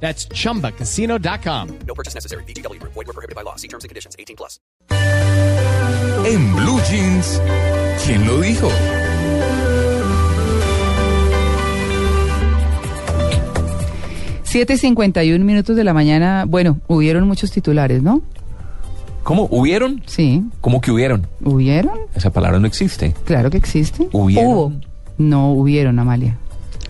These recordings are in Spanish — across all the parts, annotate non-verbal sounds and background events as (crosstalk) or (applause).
That's chumbacasino.com. No purchase necessary. BGW. Void were prohibited by law. See terms and conditions. 18 plus. En Blue Jeans, ¿quién lo dijo? Siete cincuenta y un minutos de la mañana. Bueno, hubieron muchos titulares, ¿no? ¿Cómo? ¿Hubieron? Sí. ¿Cómo que hubieron? ¿Hubieron? Esa palabra no existe. Claro que existe. ¿Hubieron? Hubo. No hubieron, Amalia.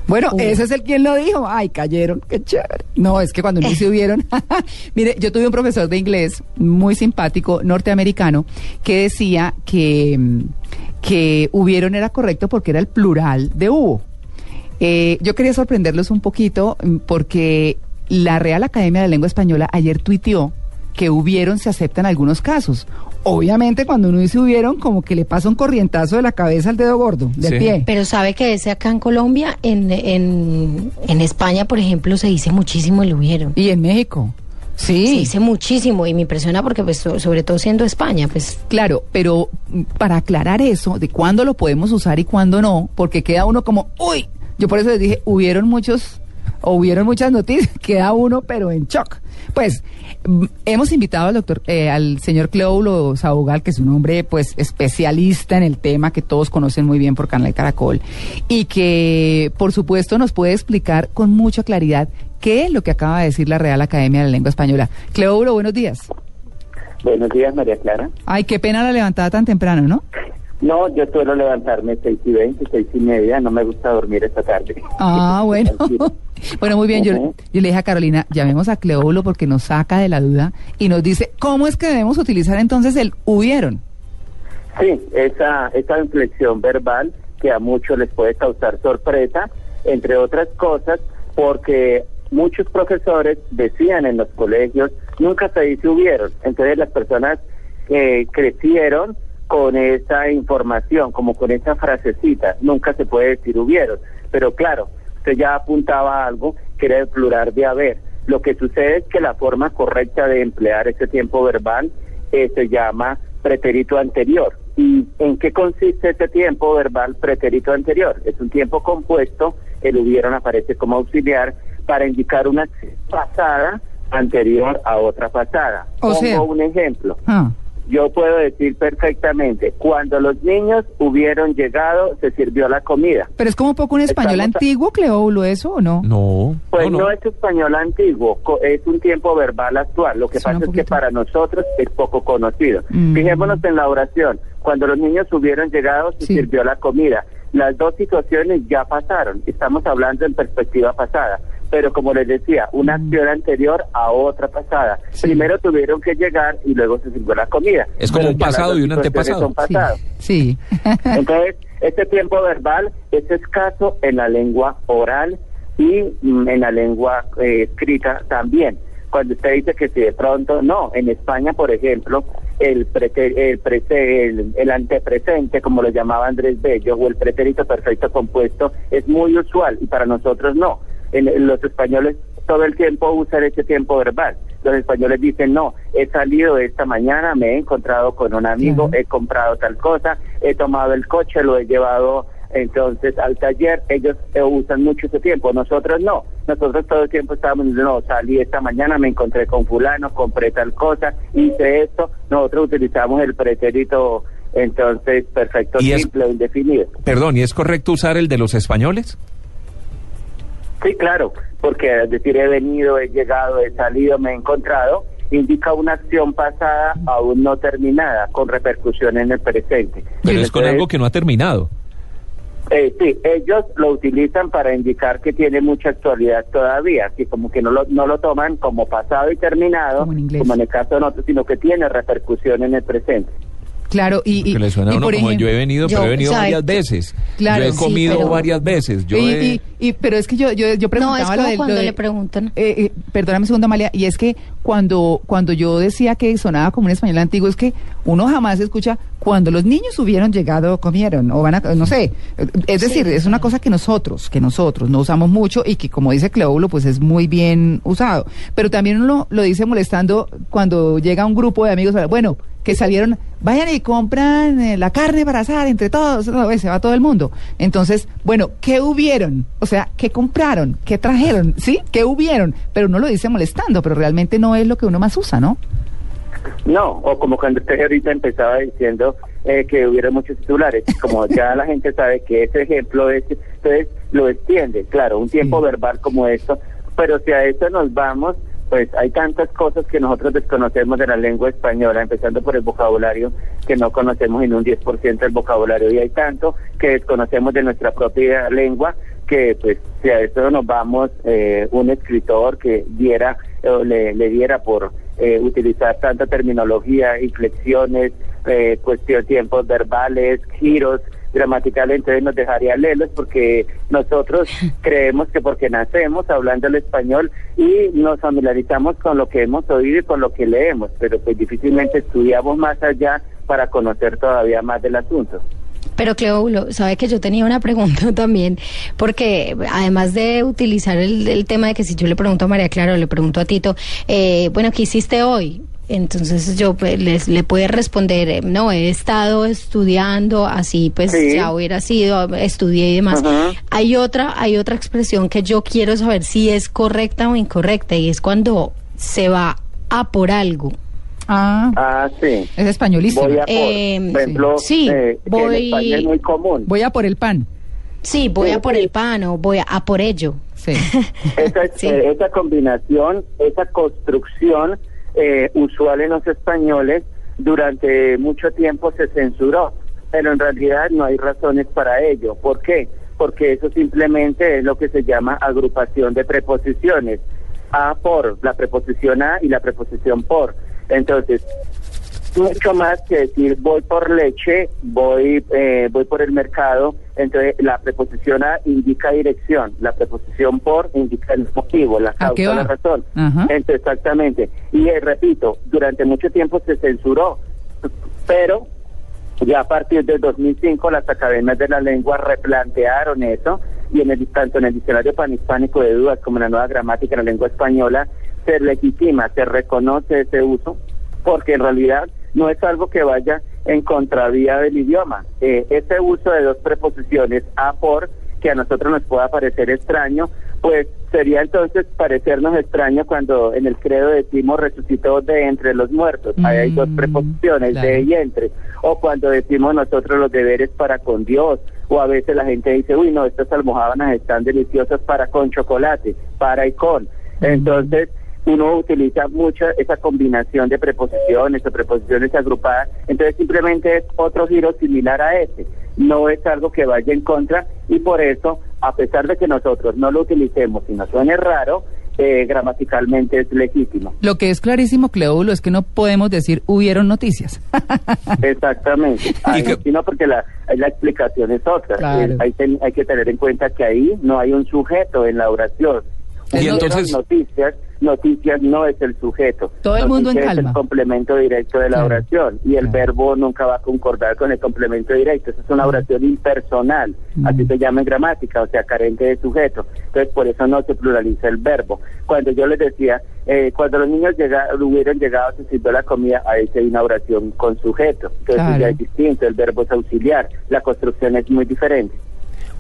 Bueno, ese es el quien lo dijo. Ay, cayeron, qué chévere. No, es que cuando no se hubieron. (laughs) Mire, yo tuve un profesor de inglés muy simpático, norteamericano, que decía que, mm, que hubieron era correcto porque era el plural de hubo. Eh, yo quería sorprenderlos un poquito mm, porque la Real Academia de Lengua Española ayer tuiteó que hubieron se acepta en algunos casos. Obviamente cuando uno dice hubieron, como que le pasa un corrientazo de la cabeza al dedo gordo, del Sí. pie. Pero sabe que ese acá en Colombia, en, en, en España, por ejemplo, se dice muchísimo el hubieron. Y en México. Se Sí, dice muchísimo y me impresiona porque, pues, so- sobre todo siendo España, pues. claro, pero mm, para aclarar eso, de cuándo lo podemos usar y cuándo no, porque queda uno como, uy, yo por eso les dije, hubieron muchos, hubieron muchas noticias, (laughs) queda uno pero en shock. Pues hemos invitado al doctor, eh, al señor Cleóbulo Sabogal, que es un hombre pues especialista en el tema que todos conocen muy bien por Canal Caracol, y que por supuesto nos puede explicar con mucha claridad qué es lo que acaba de decir la Real Academia de la Lengua Española. Cleóbulo, buenos días. Buenos días, María Clara. Ay, qué pena la levantada tan temprano, ¿no? No, yo suelo levantarme seis y veinte, seis y media. No me gusta dormir esta tarde. Ah, (laughs) bueno. (laughs) Bueno, muy bien. Yo le dije a Carolina, llamemos a Cleóbulo porque nos saca de la duda y nos dice, ¿cómo es que debemos utilizar entonces el hubieron? Sí, esa, esa inflexión verbal que a muchos les puede causar sorpresa, entre otras cosas, porque muchos profesores decían en los colegios, nunca se dice hubieron. Entonces las personas eh, crecieron con esa información, como con esa frasecita, nunca se puede decir hubieron. Pero claro, usted ya apuntaba a algo que era el plural de haber. Lo que sucede es que la forma correcta de emplear ese tiempo verbal eh, se llama pretérito anterior. ¿Y en qué consiste ese tiempo verbal pretérito anterior? Es un tiempo compuesto, el hubieron aparece como auxiliar para indicar una pasada anterior a otra pasada. O Pongo sea- un ejemplo. Ah, Yo puedo decir perfectamente, cuando los niños hubieron llegado, se sirvió la comida. pero es como un poco un español Estamos a- antiguo, Cleóbulo, eso o no? No. Pues no, no, no. es español antiguo, co- es un tiempo verbal actual. Lo que Suena pasa es que para nosotros es poco conocido. Mm. Fijémonos en la oración. Cuando los niños hubieron llegado, se Sí. sirvió la comida. Las dos situaciones ya pasaron. Estamos hablando en perspectiva pasada. Pero como les decía, una acción anterior a otra pasada. Mm. Sí. Primero tuvieron que llegar y luego se sirvió la comida. Es como Pero un pasado y un antepasado. son pasados. Sí. sí. (laughs) Entonces, este tiempo verbal es escaso en la lengua oral y mm, en la lengua eh, escrita también. Cuando usted dice que si de pronto, no, en España, por ejemplo, el, prete- el, prete- el, el antepresente, como lo llamaba Andrés Bello, o el pretérito perfecto compuesto, es muy usual y para nosotros no. En, los españoles todo el tiempo usan ese tiempo verbal. Los españoles dicen, no, he salido esta mañana, me he encontrado con un amigo, he comprado tal cosa, he tomado el coche, lo he llevado entonces al taller, ellos eh, usan mucho ese tiempo, nosotros no, nosotros todo el tiempo estábamos diciendo, no, salí esta mañana, me encontré con fulano, compré tal cosa, hice esto, nosotros utilizamos el pretérito entonces perfecto Y es- simple o indefinido. Perdón, ¿y es correcto usar el de los españoles? Sí, claro, porque es decir, he venido, he llegado, he salido, me he encontrado, indica una acción pasada aún no terminada, con repercusión en el presente. Pero es con algo que no ha terminado. eh, sí, ellos lo utilizan para indicar que tiene mucha actualidad todavía, que como que no lo, no lo toman como pasado y terminado, Como en inglés. como en el caso de nosotros, sino que tiene repercusión en el presente. Claro, y, y, le suena y uno por como ejemplo- yo he venido, yo, pero he venido ¿sabe varias veces. Claro, yo he sí, comido pero- varias veces. Yo y, he- y- y- pero es que yo, yo, yo No, preguntaba es lo como cuando lo de- le preguntan. Eh, eh, perdóname un segundo, Amalia, y es que cuando, cuando yo decía que sonaba como un español antiguo, es que uno jamás escucha cuando los niños hubieron llegado, comieron, o van a, no sé. Es decir, es una cosa que nosotros, que nosotros no usamos mucho y que, como dice Cleóbulo, pues es muy bien usado. Pero también uno lo dice molestando cuando llega un grupo de amigos, bueno, que salieron, vayan y compran eh, la carne para asar entre todos, no, se va todo el mundo. Entonces, bueno, ¿qué hubieron? O sea, ¿qué compraron? ¿Qué trajeron? ¿Sí? ¿Qué hubieron? Pero uno lo dice molestando, pero realmente no es lo que uno más usa, ¿no? No, o como cuando usted ahorita empezaba diciendo eh, que hubiera muchos titulares, como ya la gente sabe que ese ejemplo es, entonces lo extiende, claro, un tiempo Sí. verbal como esto, pero si a eso nos vamos, pues hay tantas cosas que nosotros desconocemos de la lengua española, empezando por el vocabulario, que no conocemos en un 10% del vocabulario, y hay tanto que desconocemos de nuestra propia lengua, que pues si a eso nos vamos, eh, un escritor que diera, le, le diera por eh, utilizar tanta terminología, inflexiones, eh, cuestión tiempos verbales, giros gramaticales, entonces nos dejaría leerlos porque nosotros (laughs) creemos que porque nacemos hablando el español y nos familiarizamos con lo que hemos oído y con lo que leemos, pero pues difícilmente estudiamos más allá para conocer todavía más del asunto. Pero Cleóbulo, sabe que yo tenía una pregunta (laughs) también, porque además de utilizar el, el tema de que si yo le pregunto a María Clara o le pregunto a Tito, eh, bueno, ¿qué hiciste hoy? Entonces yo pues, les, le puede responder, eh, no, he estado estudiando, así pues Sí. ya hubiera sido, estudié y demás. Ajá. Hay otra, hay otra expresión que yo quiero saber si es correcta o incorrecta, y es cuando se va a por algo. Ah, Ah, sí. es españolísimo. Voy a por, Eh, por ejemplo, sí, eh, voy- en España es muy común. Voy a por el pan. Sí, voy a por el pan o voy a, a por ello. Sí. (laughs) Esa, Sí. eh, esa combinación, esa construcción eh, usual en los españoles durante mucho tiempo se censuró, pero en realidad no hay razones para ello. ¿Por qué? Porque eso simplemente es lo que se llama agrupación de preposiciones. A por, la preposición a y la preposición por. Entonces, mucho más que decir voy por leche, voy eh, voy por el mercado, entonces la preposición a indica dirección, la preposición por indica el motivo, la ¿A qué causa, la razón. Ajá. Entonces, exactamente. Y eh, repito, durante mucho tiempo se censuró, pero ya a partir del 2005 las academias de la lengua replantearon eso y en el tanto en el diccionario panhispánico de dudas como en la nueva gramática de la lengua española se legitima, se reconoce ese uso porque en realidad no es algo que vaya en contravía del idioma. Eh, ese uso de dos preposiciones a por que a nosotros nos pueda parecer extraño, pues sería entonces parecernos extraño cuando en el credo decimos resucitó de entre los muertos. Ahí hay dos Mm, preposiciones, claro. de y entre. O cuando decimos nosotros los deberes para con Dios. O a veces la gente dice, uy, no, estas almohábanas están deliciosas para con chocolate, para y con. Entonces, uno utiliza mucho esa combinación de preposiciones o preposiciones agrupadas, entonces simplemente es otro giro similar a ese, no es algo que vaya en contra y por eso, a pesar de que nosotros no lo utilicemos y nos suene raro, eh, gramaticalmente es legítimo. Lo que es clarísimo, Cleóbulo, es que no podemos decir hubieron noticias. (laughs) Exactamente. Ahí, que- sí, no, porque la, la explicación es otra. Claro. Eh, hay, ten- hay que tener en cuenta que ahí no hay un sujeto en la oración. Y entonces- noticias, noticias no es el sujeto. Todo el mundo en Noticia es calma. el complemento directo de la Claro. oración y el Claro. verbo nunca va a concordar con el complemento directo. Eso es una oración impersonal, Mm. así se llama en gramática, o sea, carente de sujeto. Entonces, por eso no se pluraliza el verbo. Cuando yo les decía, eh, cuando los niños llega, hubieran llegado, se sirvió la comida, ahí sí hay una oración con sujeto. Entonces, Claro. ya es distinto, el verbo es auxiliar, la construcción es muy diferente.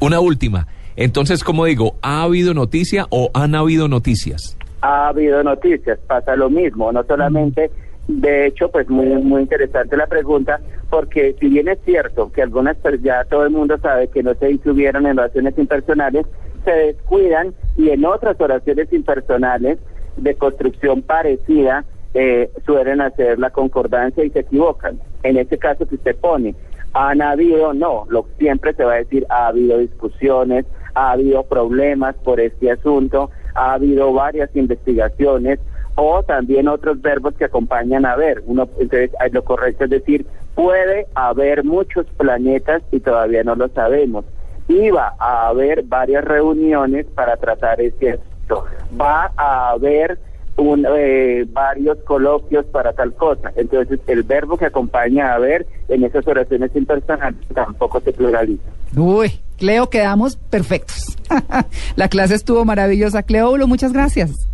Una última. Entonces, como digo, ¿ha habido noticia o han habido noticias? ha habido noticias, pasa lo mismo, no solamente, de hecho, pues muy muy interesante la pregunta, porque si bien es cierto que algunas, pues ya todo el mundo sabe que no se incluyeron en oraciones impersonales, se descuidan y en otras oraciones impersonales de construcción parecida eh, suelen hacer la concordancia y se equivocan. En este caso que usted pone, han habido, no, lo siempre se va a decir, ha habido discusiones, ha habido problemas por este asunto, ha habido varias investigaciones o también otros verbos que acompañan a ver. Uno, entonces, lo correcto es decir, Puede haber muchos planetas y todavía no lo sabemos. Iba a haber varias reuniones para tratar este asunto. Va a haber un, eh, varios coloquios para tal cosa. Entonces, el verbo que acompaña a ver en esas oraciones impersonales tampoco se pluraliza. Uy, Cleo, quedamos perfectos. (laughs) La clase estuvo maravillosa. Cleóbulo, muchas gracias.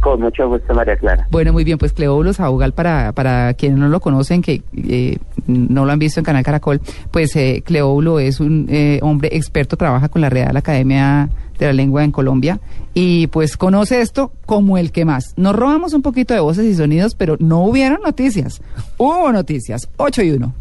Con mucho gusto, María Clara. Bueno, muy bien, pues Cleóbulo Saugal, para, para quienes no lo conocen, que eh, no lo han visto en Canal Caracol, pues eh, Cleóbulo es un eh, hombre experto, trabaja con la Real Academia de la Lengua en Colombia y pues conoce esto como el que más. Nos robamos un poquito de voces y sonidos, pero no hubieron noticias. Hubo noticias. 8 y 1.